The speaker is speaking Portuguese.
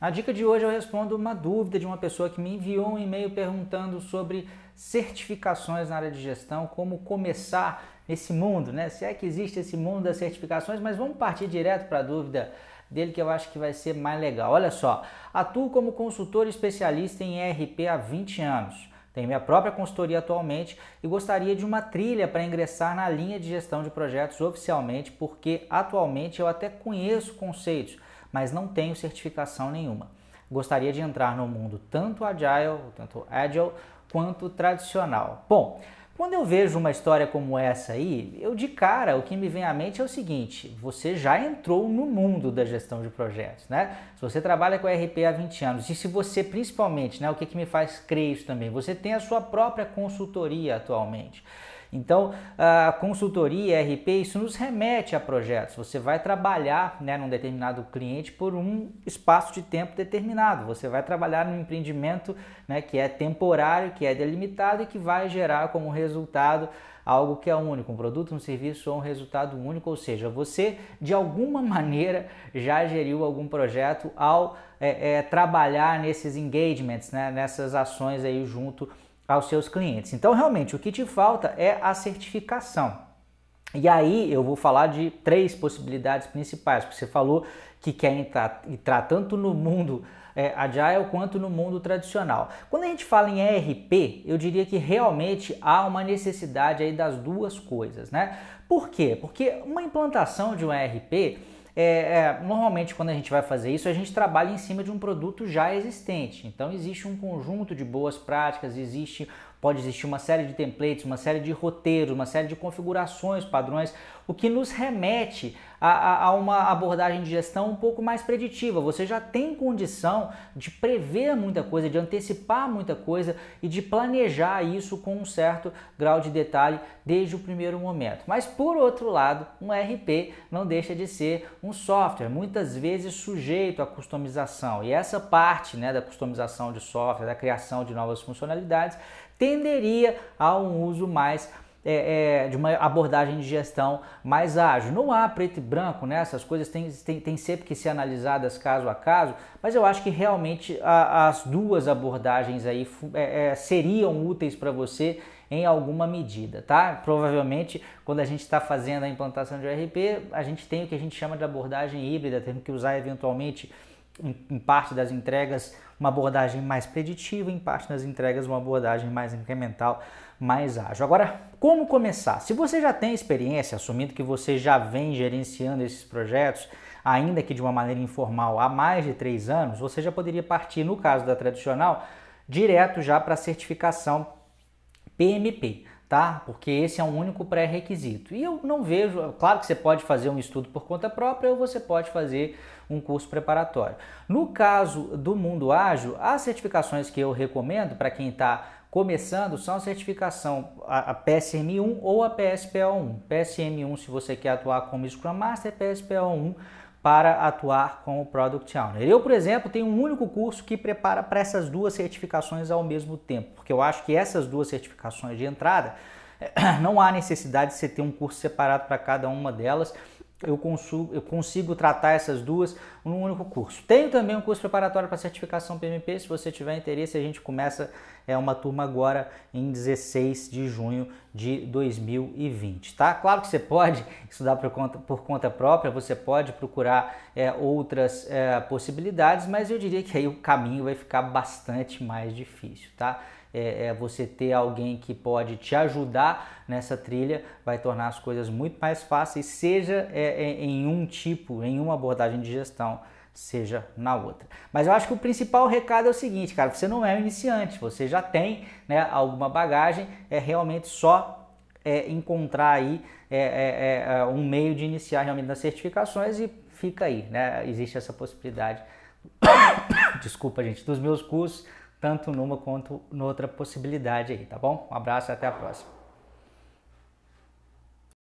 Na dica de hoje eu respondo uma dúvida de uma pessoa que me enviou um e-mail perguntando sobre certificações na área de gestão, como começar nesse mundo, né? Se é que existe esse mundo das certificações, mas vamos partir direto para a dúvida dele que eu acho que vai ser mais legal. Olha só, atuo como consultor especialista em ERP há 20 anos. Tenho minha própria consultoria atualmente e gostaria de uma trilha para ingressar na linha de gestão de projetos oficialmente, porque atualmente eu até conheço conceitos, mas não tenho certificação nenhuma. Gostaria de entrar no mundo tanto agile, tanto agile quanto tradicional. Bom, quando eu vejo uma história como essa aí, eu de cara o que me vem à mente é o seguinte: você já entrou no mundo da gestão de projetos, né? Se você trabalha com RP há 20 anos e se você principalmente, né, o que, que me faz crer isso também, você tem a sua própria consultoria atualmente. Então, a consultoria, RP, isso nos remete a projetos. Você vai trabalhar né, num determinado cliente por um espaço de tempo determinado. Você vai trabalhar num empreendimento né, que é temporário, que é delimitado e que vai gerar como resultado algo que é único, um produto, um serviço ou um resultado único, ou seja, você de alguma maneira já geriu algum projeto ao é, é, trabalhar nesses engagements, né, nessas ações aí junto aos seus clientes. Então, realmente, o que te falta é a certificação. E aí eu vou falar de três possibilidades principais, porque você falou que quer entrar, entrar tanto no mundo é, agile quanto no mundo tradicional. Quando a gente fala em ERP, eu diria que realmente há uma necessidade aí das duas coisas, né? Por quê? Porque uma implantação de um ERP é, é, normalmente quando a gente vai fazer isso, a gente trabalha em cima de um produto já existente. Então existe um conjunto de boas práticas, existe Pode existir uma série de templates, uma série de roteiros, uma série de configurações, padrões, o que nos remete a, a, uma abordagem de gestão um pouco mais preditiva. Você já tem condição de prever muita coisa, de antecipar muita coisa e de planejar isso com um certo grau de detalhe desde o primeiro momento. Mas por outro lado, um RP não deixa de ser um software, muitas vezes sujeito à customização. E essa parte né, da customização de software, da criação de novas funcionalidades, tenderia a um uso mais é, é, de uma abordagem de gestão mais ágil. Não há preto e branco, né? essas coisas têm, sempre que ser analisadas caso a caso, mas eu acho que realmente a, as duas abordagens aí é, é seriam úteis para você em alguma medida, tá? Provavelmente, quando a gente está fazendo a implantação de ERP, a gente tem o que a gente chama de abordagem híbrida, temos que usar eventualmente em, parte das entregas uma abordagem mais preditiva, em parte das entregas uma abordagem mais incremental, mais ágil. Agora, como começar? Se você já tem experiência, assumindo que você já vem gerenciando esses projetos, ainda que de uma maneira informal há mais de três anos, você já poderia partir, no caso da tradicional, direto já para a certificação PMP tá? Porque esse é um único pré-requisito. E eu não vejo, claro que você pode fazer um estudo por conta própria ou você pode fazer um curso preparatório. No caso do mundo ágil, as certificações que eu recomendo para quem está começando são a certificação a, PSM1 ou a PSPO1. PSM1 se você quer atuar como Scrum Master, PSPO1 para atuar como Product Owner. Eu, por exemplo, tenho um único curso que prepara para essas duas certificações ao mesmo tempo, porque eu acho que essas duas certificações de entrada não há necessidade de você ter um curso separado para cada uma delas eu consigo, eu consigo tratar essas duas num único curso. Tenho também um curso preparatório para certificação PMP, se você tiver interesse, a gente começa é uma turma agora em 16 de junho de 2020, tá? Claro que você pode estudar por conta, por conta própria, você pode procurar é, outras é, possibilidades, mas eu diria que aí o caminho vai ficar bastante mais difícil, tá? É, é, você ter alguém que pode te ajudar nessa trilha vai tornar as coisas muito mais fáceis, seja é, é, em um tipo, em uma abordagem de gestão, seja na outra. Mas eu acho que o principal recado é o seguinte, cara, você não é um iniciante, você já tem né, alguma bagagem, é realmente só é, encontrar aí é, é, é, um meio de iniciar realmente nas certificações e fica aí, né? Existe essa possibilidade. Desculpa, gente, dos meus cursos tanto numa quanto noutra possibilidade aí, tá bom? Um abraço e até a próxima.